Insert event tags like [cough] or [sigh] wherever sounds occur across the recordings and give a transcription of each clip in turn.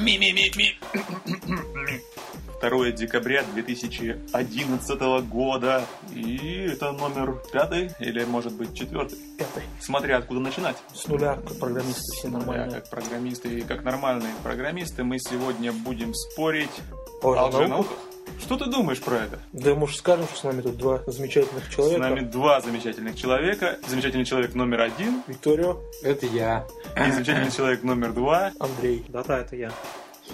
Ми-ми-ми-ми. 2 декабря 2011 года. И это номер пятый или, может быть, четвертый. Пятый. Смотря откуда начинать. С нуля, как программисты все нормальные. как программисты и как нормальные программисты, мы сегодня будем спорить О о лженауках? Что ты думаешь про это? Да, может, скажем, что с нами тут два замечательных С человека. нами два замечательных человека. Замечательный человек номер один Викторио, Это я. и замечательный человек номер два. Андрей. Да-да, это я.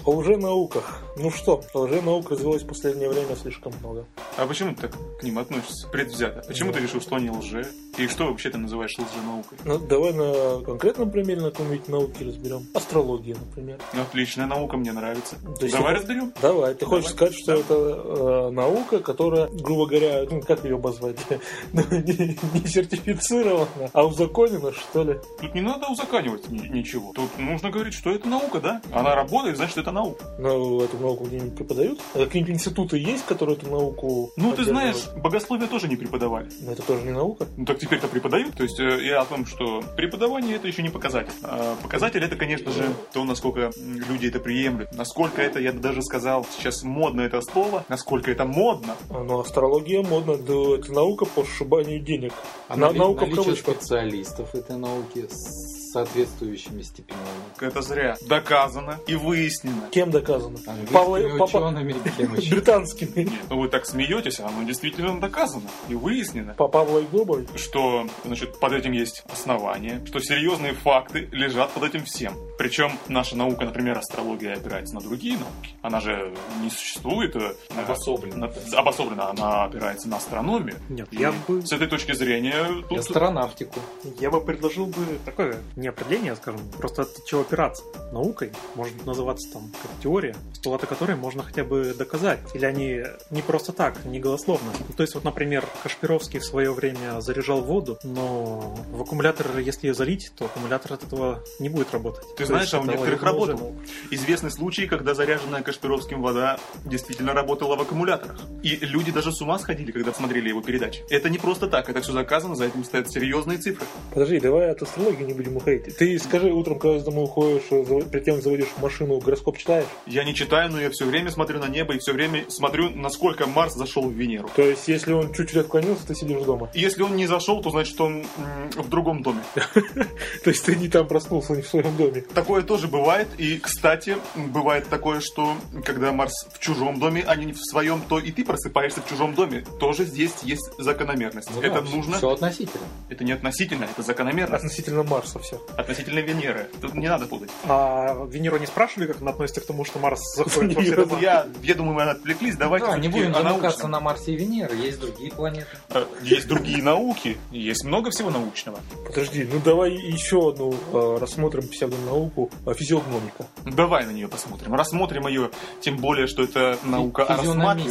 О лженауках. Ну что, лженаук развелось в последнее время слишком много. А почему ты так к ним относишься предвзято? Почему ты решил, что они лже? И что вообще ты называешь лженаукой? Ну, давай на конкретном примере на какой-нибудь науке разберем. Астрология, например. Ну, Отличная наука, мне нравится. То есть Давай это- разберем. Давай, ты хочешь Давай. сказать, что это э, наука, которая, грубо говоря, ну как ее обозвать, [laughs] Ну, не, не сертифицирована, а узаконена, что ли? Тут не надо узаканивать ни- ничего. Тут нужно говорить, что это наука, да? Она работает, значит, это наука. Ну, эту науку где-нибудь преподают? А какие-нибудь институты есть, которые эту науку Ну, ты знаешь, богословие тоже не преподавали. Но это тоже не наука. Ну, так теперь-то преподают. То есть э, я о том, что преподавание это еще не показатель. А показатель это, конечно же, то, насколько люди это приемлют. Насколько это, я бы даже сказал, сейчас модно это слово. Насколько это модно. А, Ну, астрология модно, да это наука по сшибанию денег. А На- наука в кавычках. специалистов этой науки с соответствующими степенями. Это зря. Доказано и выяснено. Кем доказано? Папа- учеными и кем [laughs] еще. Британскими. Нет, ну вы так смеетесь, а оно действительно доказано и выяснено. По Павловой Глобовой. что значит, под этим есть основания, что серьезные факты лежат под этим всем. Причем наша наука, например, астрология опирается на другие науки. Она же не существует э, Обособленно. на- обособленно, она опирается на астрономию. Нет, И я бы, С этой точки зрения И тут... астронавтику. я бы предложил бы такое не определение, скажем, просто от чего опираться. Наукой может называться там как теория, постулаты которой можно хотя бы доказать. Или они не просто так, не голословно. Ну, То есть, вот, например, Кашпировский в свое время заряжал воду, но в аккумулятор, если ее залить, то аккумулятор от этого не будет работать. Ты То знаешь, а у некоторых уже работал. наука. Известны случаи, когда заряженная Кашпировским вода действительно работала в аккумуляторах. И люди даже с ума сходили, когда смотрели его передачи. Это не просто так, это все заказано, за этим стоят серьезные цифры. Подожди, давай от астрологии не будем уходить. Ты скажи утром, когда из дома уходишь, э, перед тем, заводишь машину, гороскоп читаешь? Я не читаю, но я все время смотрю на небо и все время смотрю, насколько Марс зашел в Венеру. То есть, если он чуть-чуть отклонился, ты сидишь дома. Если он не зашел, то значит он в другом доме. [laughs] То есть, ты не там проснулся, не в своем доме. Такое тоже бывает. И, кстати, бывает такое, что когда Марс в чужом доме, а не в своем, то и ты просыпаешься в чужом доме. Тоже здесь есть закономерность. Ну это нужно. Все относительно. Это не относительно, это закономерность. Относительно Марса все. Относительно Венеры. Тут не надо путать. А Венеру не спрашивали, как она относится к тому, что Марс заходит во все дома? Я, я думаю, мы отвлеклись. Давайте Да, не будем замыкаться на Марсе и Венере, есть другие планеты. Э, Есть другие науки, есть много всего научного. Подожди, ну давай еще одну э, рассмотрим псевдонауку э, физиогномика. Давай на нее посмотрим. Рассмотрим ее, тем более, что это наука о рассматривании.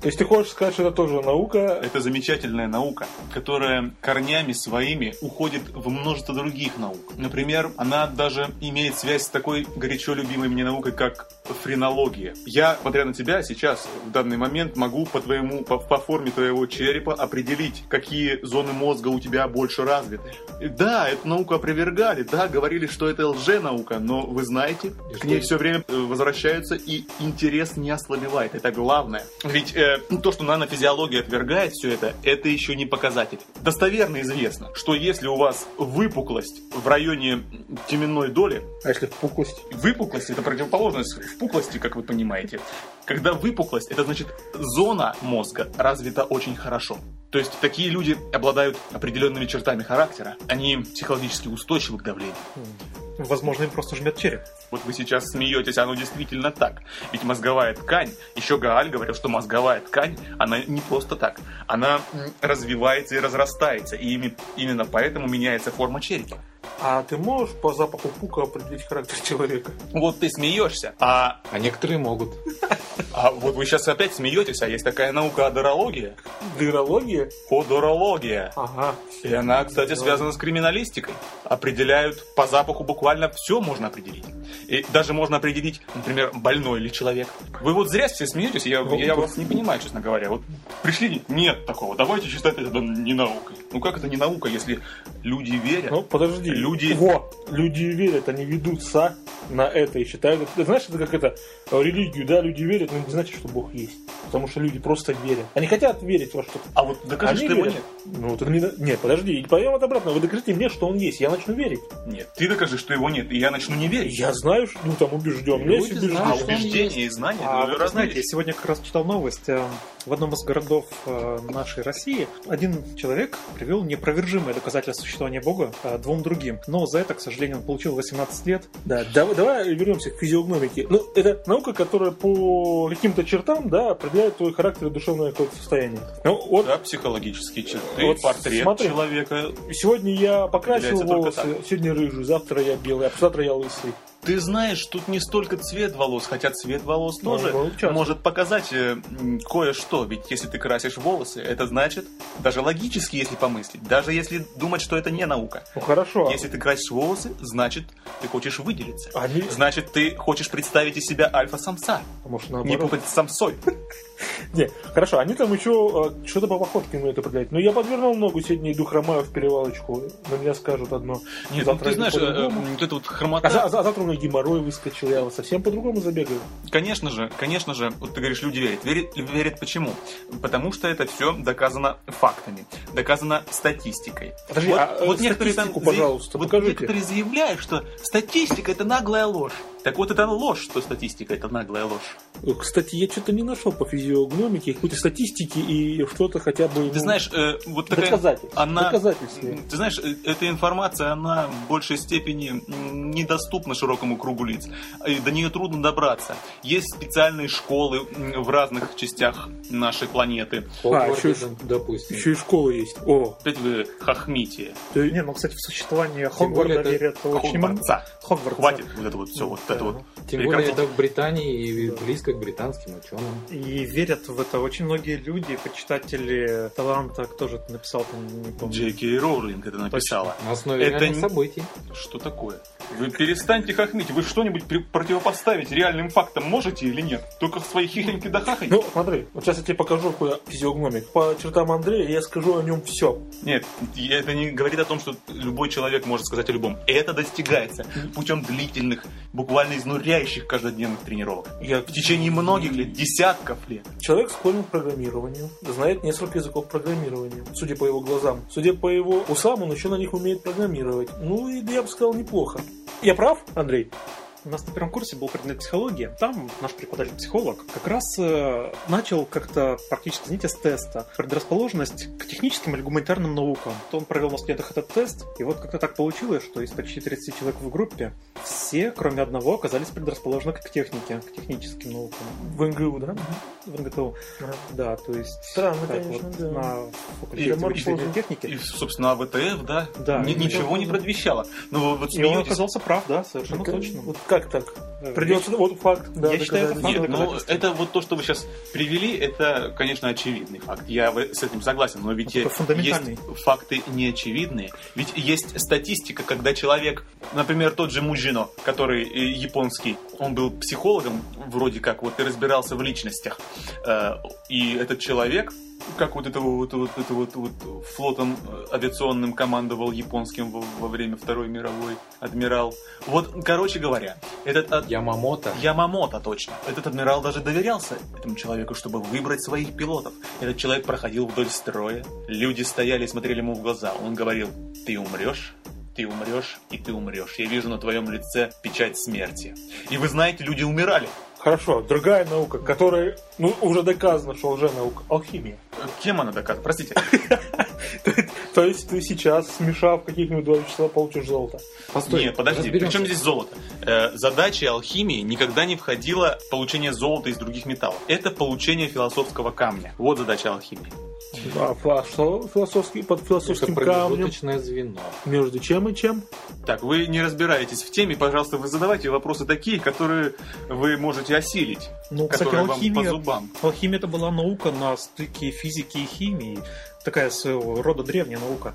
То есть ты хочешь сказать, что это тоже наука? Это замечательная наука, которая корнями своими уходит в множество других наук. Например, она даже имеет связь с такой горячо любимой мне наукой, как френология. Я, смотря на тебя, сейчас, в данный момент, могу по твоему, по, по форме твоего черепа определить, какие зоны мозга у тебя больше развиты. И Да, эту науку опровергали, да, говорили, что это лженаука, но вы знаете, И к ней все время э, возвращаются, и интерес не ослабевает. Это главное. Ведь э, то, что нанофизиология отвергает все это, это еще не показатель. Достоверно известно, что если у вас выпуклость в районе теменной доли, А если впуклость? выпуклость это противоположность впуклости, как вы понимаете. Когда выпуклость, это значит зона мозга развита очень хорошо. То есть такие люди обладают определенными чертами характера. Они психологически устойчивы к давлению. Возможно, им просто жмет череп. Вот вы сейчас смеетесь, оно действительно так. Ведь мозговая ткань, еще Гааль говорил, что мозговая ткань, она не просто так. Она развивается и разрастается, и ими- именно поэтому меняется форма черепа. А ты можешь по запаху пука определить характер [laughs] человека? Вот ты смеешься, а, А некоторые могут. а вот вы сейчас опять смеетесь, а есть такая наука одорология. Дырология? Одорология. Ага. И она, кстати, связана с криминалистикой. Определяют по запаху буквально все можно определить. И даже можно определить, например, больной ли человек. Вы вот зря все смеетесь, я, я вас не понимаю, честно говоря. Вот пришли, нет такого, давайте считать это не наукой. Ну как это не наука, если люди верят? Ну, подожди. Люди- Во, люди верят, они ведутся. на это и считают... Ты знаешь, это как это, религию, да, люди верят, но не значит, что Бог есть. Потому что люди просто верят. Они хотят верить во что-то. А вот докажи, что его нет. Ну, это не... Нет, подожди, пойдем от обратно. Вы докажите мне, что он есть. Я начну верить. Нет. Ты докажи, что его нет, и я начну не верить. Я что, ну, там, убежден. Люди А знают, убеждение. и знания А разные знаете, я сегодня как раз читал новость. э, В одном из городов э, нашей России один человек привел непровержимое доказательство существования Бога э, двум другим. Но за это, к сожалению, он получил 18 лет. Да, давай, давай вернемся к физиогномике. Ну, это наука, которая по каким-то чертам, да, определяет твой характер и душевное какое-то состояние. Ну, вот Да, психологические черты, Вот портрет смотри. человека. сегодня я покрасил волосы, сегодня рыжий, завтра я белый, а завтра я лысый. Ты знаешь, тут не столько цвет волос, хотя цвет волос Ну, тоже ну, может показать э, кое-что. Ведь если ты красишь волосы, это значит, даже логически, если помыслить, даже если думать, что это не наука. Ну, хорошо. Если ты красишь волосы, значит, ты хочешь выделиться. Они... Значит, ты хочешь представить из себя альфа-самца. А может, Не наоборот? путать с самцой. [laughs] Не, хорошо, они там еще э, что-то по походке умеют определять. Ну, я подвернул ногу, сегодня иду хромаю в перевалочку. На меня скажут одно. Нет, ну ты знаешь, э, вот эта вот А, хромота, а а завтра у меня геморрой выскочил, я совсем по-другому забегаю. конечно же, конечно же, вот ты говоришь, люди верят. Верят, верят почему? Потому что это все доказано фактами, доказано статистикой. Подожди, вот, а, э, вот некоторые там пожалуйста, вот покажите. некоторые заявляют, что статистика это наглая ложь. Так вот это ложь, что статистика это наглая ложь. Э, Кстати, я что-то не нашел по физиогномике какой-то статистики и что-то хотя бы... Ты ну, знаешь, э, вот такая... доказательств. она- Доказательств. Ты знаешь, э, эта информация, она в большей степени недоступна широкому кругу лиц. И До нее трудно добраться. Есть специальные школы в разных частях нашей планеты. Хогвартс, еще ж- допустим. Еще и школа есть. О, Опять вы хохмите. ты- Не, ну, кстати, в более Хогварда это верят очень. Хогвартса. Хогвартса. Хватит вот это вот все, вот. Это вот. Тем более Прекратите. это в Британии и близко к британским ученым. И верят в это очень многие люди, почитатели таланта, кто же это написал, там, не помню. Джей Кей Роулинг это написала. На основе Это реальных не- событий. Что такое? Вы перестаньте хохмить. Вы что-нибудь противопоставить реальным фактам можете или нет? Только свои хихоньки да хахоньки? Ну, смотри, вот сейчас я тебе покажу какой физиогномик. По чертам Андрея я скажу о нем все. Нет, это не говорит о том, что любой человек может сказать о любом. Это достигается путем длительных, буквально изнуряющих каждодневных тренировок. Я В течение многих лет, десятков лет. Человек склонен к программированию, знает несколько языков программирования, судя по его глазам. Судя по его усам, он еще на них умеет программировать. Ну, и я бы сказал, неплохо. Я прав, Андрей? У нас на первом курсе был предмет психология. Там наш преподаватель-психолог как раз э, начал как-то практически, знаете, с теста предрасположенность к техническим или гуманитарным наукам. То он провел на студентах этот тест, и вот как-то так получилось, что из почти 30 человек в группе все, кроме одного, оказались предрасположены к технике, к техническим наукам В НГУ, да? в НГТУ. Ага. Да, то есть... Странно, так конечно, вот, да. На факультете вычислительной техники. И, собственно, АВТФ, да, Да, ни- и ничего не предвещало. Ну, вы вот И он смеетесь. оказался прав, да, совершенно Как- точно. Вот как так? Э, Придется, вот факт, да, Я считаю, это. Нет, ну доказательства. это вот то, что вы сейчас привели, это, конечно, очевидный факт. Я с этим согласен, но ведь есть факты неочевидные. Ведь есть статистика, когда человек, например, тот же Мужино, который э, японский, он был психологом, вроде как, вот и разбирался в личностях. Э, И этот человек, как вот это вот, вот, это вот, вот флотом э, авиационным командовал японским во, во время Второй мировой адмирал. Вот, короче говоря, этот ад- Ямамото. Ямамото, точно. Этот адмирал даже доверялся этому человеку, чтобы выбрать своих пилотов. Этот человек проходил вдоль строя, люди стояли и смотрели ему в глаза. Он говорил, ты умрешь, ты умрешь и ты умрешь. Я вижу на твоем лице печать смерти. И вы знаете, люди умирали. Хорошо, другая наука, которая, ну, уже доказано, что лженаука. Алхимия. Кем она доказана? Простите. [laughs] То есть ты сейчас, смешав каких-нибудь два вещества, получишь золото. Постой, Нет, подожди, разберемся. причем здесь золото? Э, задачей алхимии никогда не входило получение золота из других металлов. Это получение философского камня. Вот задача алхимии. А, а что философский, под Это философским камнем? промежуточное звено. Между чем и чем? Так, вы не разбираетесь в теме, пожалуйста, вы задавайте вопросы такие, которые вы можете осилить, Ну, кстати, вам по алхимия, зубам. алхимия это была наука на стыке физики и химии. Такая своего рода древняя наука.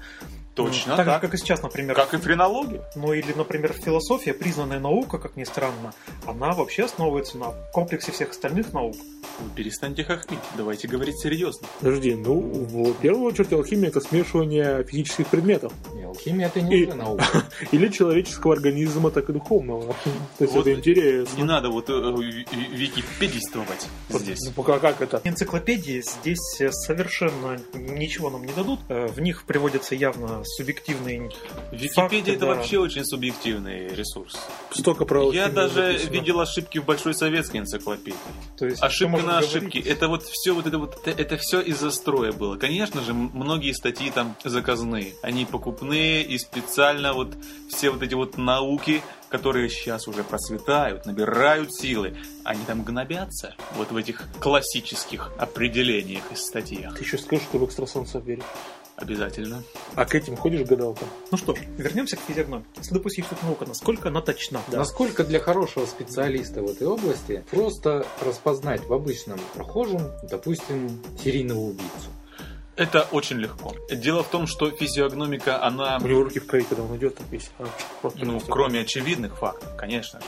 Точно Ну, так. же, так. как и сейчас, например. Как и френология. Ну или, например, философия, признанная наука, как ни странно, она вообще основывается на комплексе всех остальных наук. Вы перестаньте хохмить, давайте говорить серьезно. Подожди, ну, в первую очередь алхимия это смешивание физических предметов. Химия это не И- уже наука. [laughs] Или человеческого организма, так и духовного. [laughs] То есть Вот это интересно. Не надо вот э, ви- википедийствовать здесь. Ну, пока как это? Энциклопедии здесь э, совершенно ничего нам не дадут. Э, В них приводятся явно субъективные Википедия Факты, это да. вообще очень субъективный ресурс. Столько про Я даже видел ошибки в большой советской энциклопедии. То есть, Ошибка на говорить? ошибки. Это вот все вот это вот это, это все из-за строя было. Конечно же, многие статьи там заказные. Они покупные и специально вот все вот эти вот науки, которые сейчас уже процветают, набирают силы, они там гнобятся вот в этих классических определениях и статьях. Ты еще скажешь, что в экстрасенсов веришь. Обязательно. А к этим ходишь к гадалкам? Ну что ж, вернемся к физиогномике. Если допустить, что наука, насколько она точна? Насколько для хорошего специалиста в этой области просто распознать в обычном прохожем, допустим, серийного убийцу? Это очень легко. Дело в том, что физиогномика, она У него руки в крови, когда он идет, так весь. а, Ну, кроме очевидных фактов, конечно же.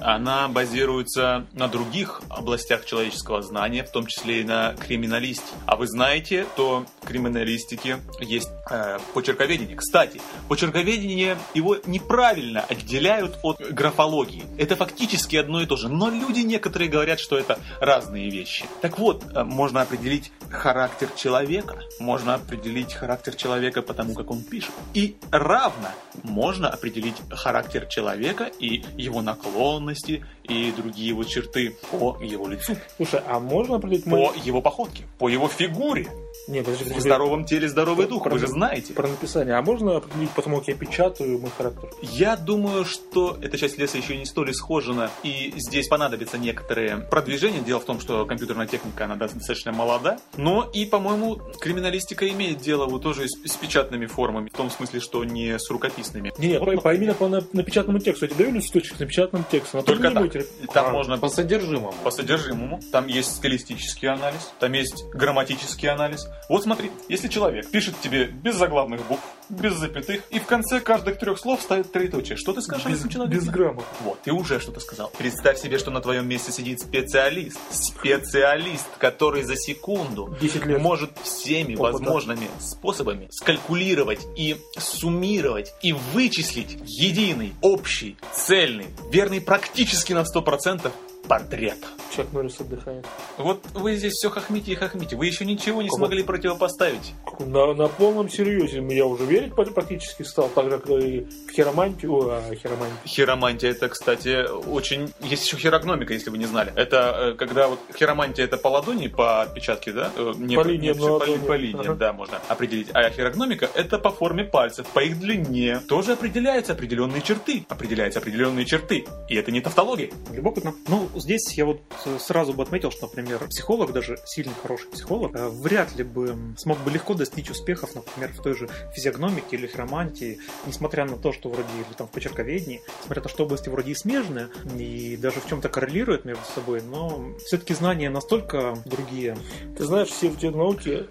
Она базируется на других областях человеческого знания, в том числе и на криминалистике. А вы знаете, то в криминалистике есть э, почерковедение. Кстати, почерковедение его неправильно отделяют от графологии. Это фактически одно и то же. Но люди некоторые говорят, что это разные вещи. Так вот, э, можно определить характер человека, можно определить характер человека по тому, как он пишет. И равно можно определить характер человека и его наклонности и другие его черты по его лицу, Слушай, а можно определить... по его походке, по его фигуре. Не, подожди, В здоровом теле здоровый дух, Про- вы же знаете. Про написание. А можно определить, потому как я печатаю мой характер? Я думаю, что эта часть леса еще не столь исхожена, и здесь понадобится некоторые продвижения. Дело в том, что компьютерная техника, она достаточно молода, но и, по-моему, криминалистика имеет дело вот тоже с, с печатными формами, в том смысле, что не с рукописными. Не, не, Вот, по, по именно по на- напечатанному тексту. Я тебе даю листочек с напечатанным текстом. а Только так. будете- Там А, можно По содержимому. по содержимому, там есть стилистический анализ, там есть грамматический анализ. Вот смотри, если человек пишет тебе без заглавных букв, без запятых, и в конце каждых трех слов ставит троеточие, что ты скажешь без, этом человеке? без грамма. Вот, ты уже что-то сказал. Представь себе, что на твоем месте сидит специалист. Специалист, который за секунду 10 лет. может всеми Опыта. возможными способами скалькулировать и суммировать и вычислить единый, общий, цельный, верный практически на 100% портрет. Чак Норрис отдыхает. Вот вы здесь все хохмите и хохмите. Вы еще ничего не Кого? смогли противопоставить. На, на полном серьезе я уже верить практически стал, так же, как и хиромантию. О, а, хиромантию. Хиромантия это, кстати, очень... Есть еще хирогномика, если вы не знали. Это э, когда вот хиромантия это по ладони, по отпечатке, да? Э, Не По линиям не, по, ладони. по линиям, Ага. да, можно определить. А хирогномика это по форме пальцев, по их длине. Тоже определяются определенные черты. Определяются определенные черты. И это не тавтология. Любопытно. Ну, здесь я вот э, сразу бы отметил, что, например, психолог, даже сильный хороший психолог, э, вряд ли бы смог бы легко достичь успехов, например, в той же физиогномике или хиромантии, несмотря на то, что вроде, или там в почерковедении, несмотря на то, что области вроде и смежные, и даже в чем-то коррелируют между собой, но все-таки знания настолько другие. Ты знаешь, все эти науки,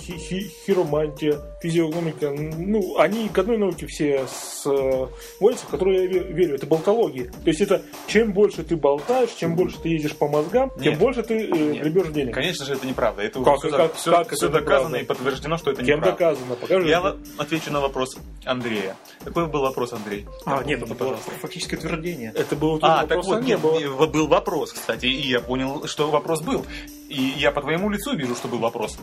хиромантия, физиогномика, ну, они к одной науке все сводятся, в которую я ве- верю. Это болтология. То есть это чем больше ты болтаешь, чем больше ты ездишь по мозгам, тем Нет. больше ты э, гребешь денег. Конечно же, это неправда. Это Как- все, как- все, как все это доказано неправда? и подтверждено, что это Кем неправда. доказано? Покажи. Я мне. отвечу на вопрос Андрея. Какой был вопрос, Андрей? А, нет, это было пожалуйста. фактически утверждение. Это было А, так вот, не нет, было. э, был вопрос, кстати, и я понял, что вопрос был. И я по твоему лицу вижу, что был вопрос.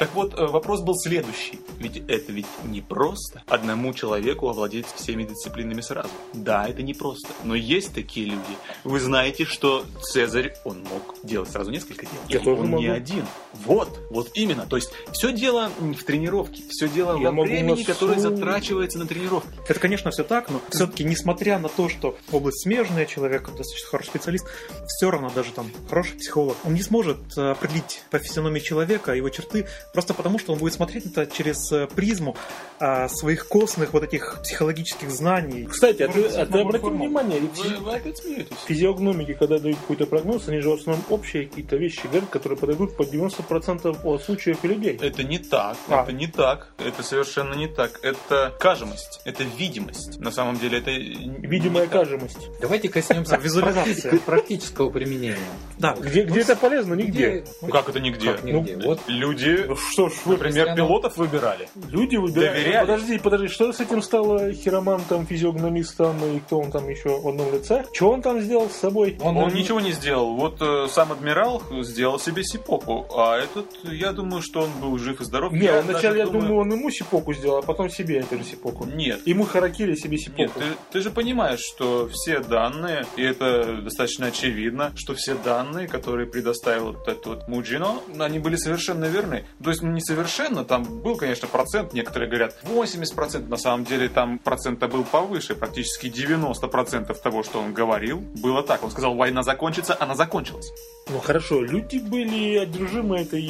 Так вот, э, вопрос был следующий. Ведь это ведь не просто одному человеку овладеть всеми дисциплинами сразу. Да, это не просто. Но есть такие люди. Вы знаете, что Цезарь, он мог делать сразу несколько дел. Я И тоже он не могу. один. Вот, вот именно. То есть все дело в тренировке, все дело Я во времени, на которое затрачивается на тренировку. Это, конечно, все так, но все-таки, несмотря на то, что область смежная, человек достаточно хороший специалист, все равно даже там хороший психолог, он не сможет э, определить по физиономии человека его черты, просто потому что он будет смотреть это через э, призму а, своих костных вот этих психологических знаний. Кстати, а ты, а ты обратил внимание, ведь Вы, вы опять смеетесь? физиогномики, когда дают какой-то прогноз, они же в основном общие какие-то вещи говорят, которые подойдут под 90% от случаев и людей. Это не так, А. это не так, это совершенно не так. Это кажемость, это видимость. На самом деле это Видимая кажемость. Давайте коснемся практи- практического применения. Да, Где, где это полезно? Нигде. Ну как это нигде? Как нигде? Ну, вот Люди что ж вы... Например, пилотов выбирали. Люди выбирают. Доверяли. Подожди, подожди, что с этим стало хиромантом, физиогномистом и кто он там еще в одном лице? Что он там сделал с собой? Он, Он ничего не сделал. Вот э, сам адмирал сделал себе сипоку, а этот, я думаю, что он был жив и здоров. Не, Я вначале, я думаю, он ему сипоку сделал, а потом себе эту же сипоку. Нет. Ему харакири себе сипоку. Нет, ты, ты же понимаешь, что все данные, и это достаточно очевидно, что все данные, которые предоставил вот этот вот Муджино, они были совершенно верны. То есть, ну, не совершенно, там был, конечно, процент, некоторые говорят 80%, на самом деле там процент был повыше, практически 90% того, что он говорил, было так. Он сказал, война закончится, она закончилась. Ну хорошо, люди были одержимы этой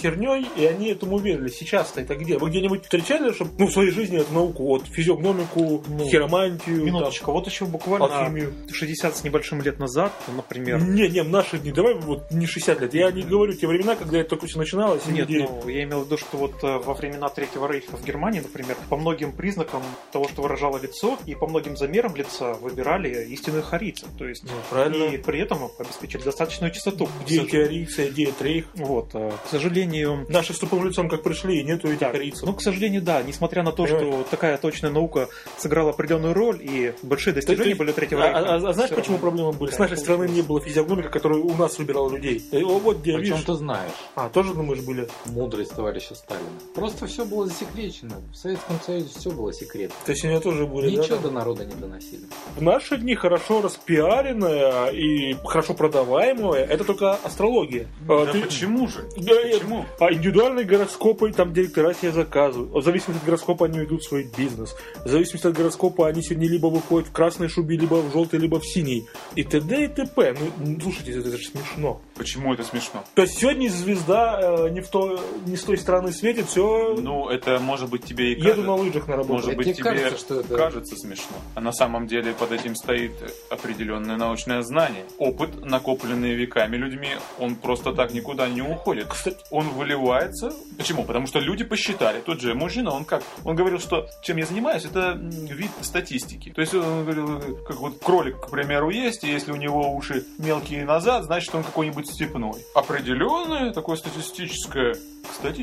херней, и они этому верили. Сейчас-то это где? Вы где-нибудь встречали, чтобы ну, в своей жизни эту науку, вот физиогномику, Ну, хиромантию, Минуточку, вот еще буквально там, алхимию? 60 с небольшим лет назад, например, Не, не, в наши дни, давай вот не 60 лет. Я не говорю те времена, когда это только все начиналось. и Нет, люди- ну, я имел в виду, что вот э, во времена Третьего Рейха в Германии, например, по многим признакам того, что выражало лицо, и по многим замерам лица выбирали истинных харийцев. То есть, Ну, правильно. и при этом обеспечили достаточную чистоту. Где К сож- теорийцы, где трейх. Вот, э, к сожалению, Наши с тупым лицом как пришли, и нету этих Да. корейцев. Ну, к сожалению, да. Несмотря на то, Понимаешь? что такая точная наука сыграла определенную роль, и большие достижения ты- были у Третьего а, Рейха. а- а знаешь, всё почему проблемы были? С Да, нашей страны не получилось. было физиогномика, которая у нас выбирала людей. Э, о, вот где, Причем видишь? ты знаешь А, тоже, думаешь, были? Мудрость товарища Сталина. Просто все было засекречено. В Советском Союзе все было секретно. То есть него тоже были, да, Ничего там? до народа не доносили. В наши дни хорошо распиаренная и хорошо продаваемая это только астрология. А, Да ты- почему же? Да, Почему? А индивидуальные гороскопы там директора себе заказывают. В зависимости от гороскопа они ведут свой бизнес. В зависимости от гороскопа они сегодня либо выходят в красной шубе, либо в желтой, либо в синей. И т.д. и т.п. Ну, слушайте, это, же смешно. Почему это смешно? То есть сегодня звезда э, не, в то, не с той стороны светит, все, Ну, это может быть тебе и еду кажется. на лыжах на работу. Может Это быть, тебе кажется, что это- кажется смешно. А на самом деле под этим стоит определенное научное знание. Опыт, накопленный веками людьми, он просто так никуда не уходит. Кстати, Он выливается. Почему? Потому что люди посчитали. Тот же мужчина, он как? Он говорил, что чем я занимаюсь, это вид статистики. То есть он говорил, как вот кролик, к примеру, есть, и если у него уши мелкие назад, значит он какой-нибудь степной. Определенное такое статистическое кстати,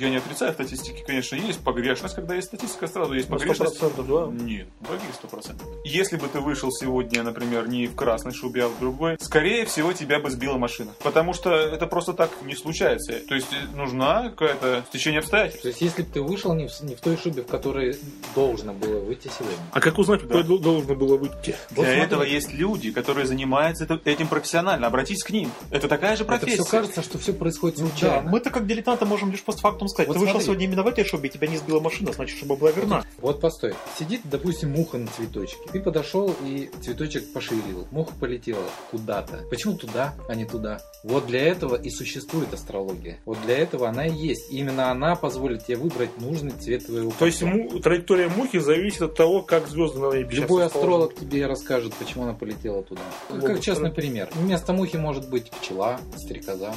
я не отрицаю, в статистике, конечно, есть погрешность, когда есть статистика, сразу есть погрешность. 100%, да. Нет, сто процентов? Если бы ты вышел сегодня, например, не в красной шубе, а в другой, скорее всего, тебя бы сбила машина. Потому что это просто так не случается. То есть э, нужна какая-то стечение обстоятельств. То есть, если бы ты вышел не в, не в той шубе, в которой должно было выйти сегодня. А как узнать, Да. дол- должно было выйти? Для Вот смотри. этого есть люди, которые занимаются этим профессионально. Обратись к ним. Это такая же Это профессия. все кажется, что все происходит Да, случайно. мы-то как дилетанты можем лишь постфактум сказать. Вот ты вышел смотри. сегодня именно в этой шубе, и тебя не сбила машина, значит, шуба была верна. Вот постой. Сидит, допустим, муха на цветочке. Ты подошел и цветочек пошевелил. Муха полетела куда-то. Почему туда, а не туда? Вот для этого и существует астрология. Вот для этого она и есть. И именно она позволит тебе выбрать нужный цвет твоего То есть му- траектория мухи зависит от того, как звезды на небе сейчас Любой астролог тебе расскажет, почему она полетела туда. Как частный да. пример. Вместо мухи может быть пчела, стрекоза.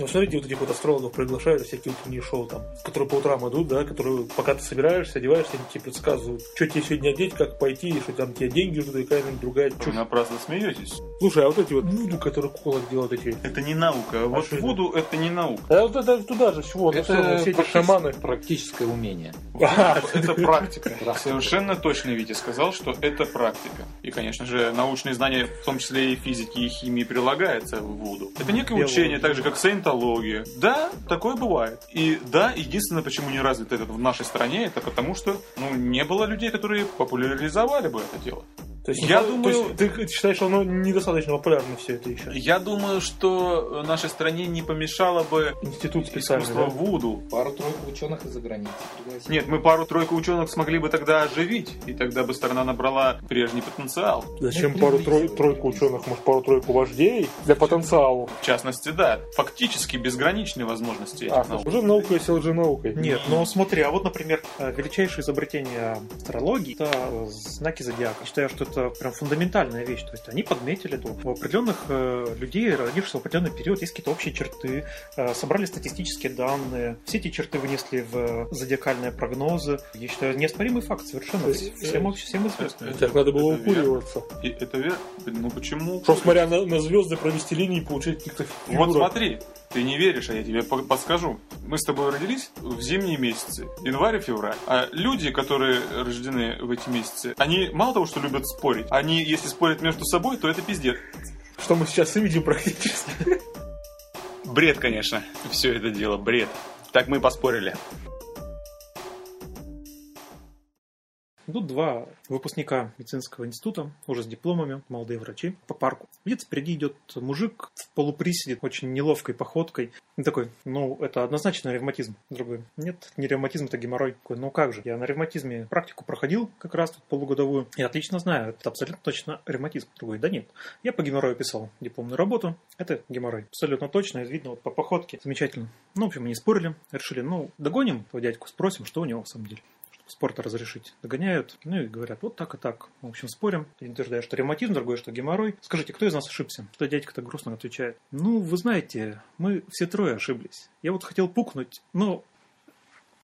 Ну, смотрите, вот этих вот астрологов приглашают всякие утренние шоу там, которые по утрам идут, да, которые, пока ты собираешься, одеваешься, они тебе предсказывают, что тебе сегодня одеть, как пойти, и что там тебе деньги ждут, и какая-нибудь другая Вы чушь. напрасно смеетесь. Слушай, а вот эти вот вуду, которые куколок делают эти... Это не наука. Вот что это? Вуду это не наука. А вот это туда же, всего, ну, все, все эти шаманы. практическое умение. А, [laughs] Это практика. Да. Совершенно точно Витя сказал, что это практика. И, конечно же, научные знания, в том числе и физики, и химии, прилагаются в Вуду. Это некое Биология. учение, так же, как саентология. Да, такое бывает. И да, единственное, почему не развито это в нашей стране, это потому что ну, не было людей, которые популяризовали бы это дело. То есть, Я то думаю- есть ты считаешь, что оно недостаточно популярно все это еще? Я думаю, что нашей стране не помешало бы Институт искусство да? Вуду. Пару-тройку ученых из-за границы пригласить. Нет, мы пару-тройку ученых смогли бы тогда оживить, и тогда бы страна набрала прежний потенциал. Зачем Ну, пару-тройку приблизилось, ученых, может, пару-тройку вождей для потенциала? В частности, да, фактически безграничные возможности этих А, наук. уже наука, если лженаукой. Нет, но смотри, а вот, например, э, величайшее изобретение астрологии — это э, знаки зодиака. Считаю, что это прям фундаментальная вещь. То есть они подметили, что у определенных э, людей, родившихся в определенный период, есть какие-то общие черты, э, собрали статистические данные, все эти черты вынесли в э, зодиакальные прогнозы. Я считаю, неоспоримый факт совершенно. Есть, Всем, всем известно. Так надо было Это укуриваться. Это верно. Ну почему? Что, смотря на, на звезды, провести линии и получить каких-то Вот фигурок. смотри, Ты не веришь, а я тебе по- подскажу. Мы с тобой родились в зимние месяцы, январь и февраль. А люди, которые рождены в эти месяцы, они мало того, что любят спорить, они, если спорят между собой, то это пиздец. Что мы сейчас и видим практически. Бред, конечно. Все это дело бред. Так мы и поспорили. Тут два выпускника медицинского института, уже с дипломами, молодые врачи, по парку. Видите, впереди идет мужик в полуприседе, очень неловкой походкой. И такой, ну, это однозначно ревматизм. Другой, нет, не ревматизм, это геморрой. Такой, ну как же, я на ревматизме практику проходил как раз тут полугодовую. Я отлично знаю, это абсолютно точно ревматизм. Другой, да нет. Я по геморрою писал дипломную работу, это геморрой. Абсолютно точно, видно вот по походке. Замечательно. Ну, в общем, не спорили, решили, ну, догоним этого дядьку, спросим, что у него в самом деле спорта разрешить. Догоняют, ну и говорят, вот так и так. В общем, спорим. Один утверждает, что ревматизм, другой, что геморрой. Скажите, кто из нас ошибся? Что дядька так грустно отвечает. Ну, вы знаете, мы все трое ошиблись. Я вот хотел пукнуть, но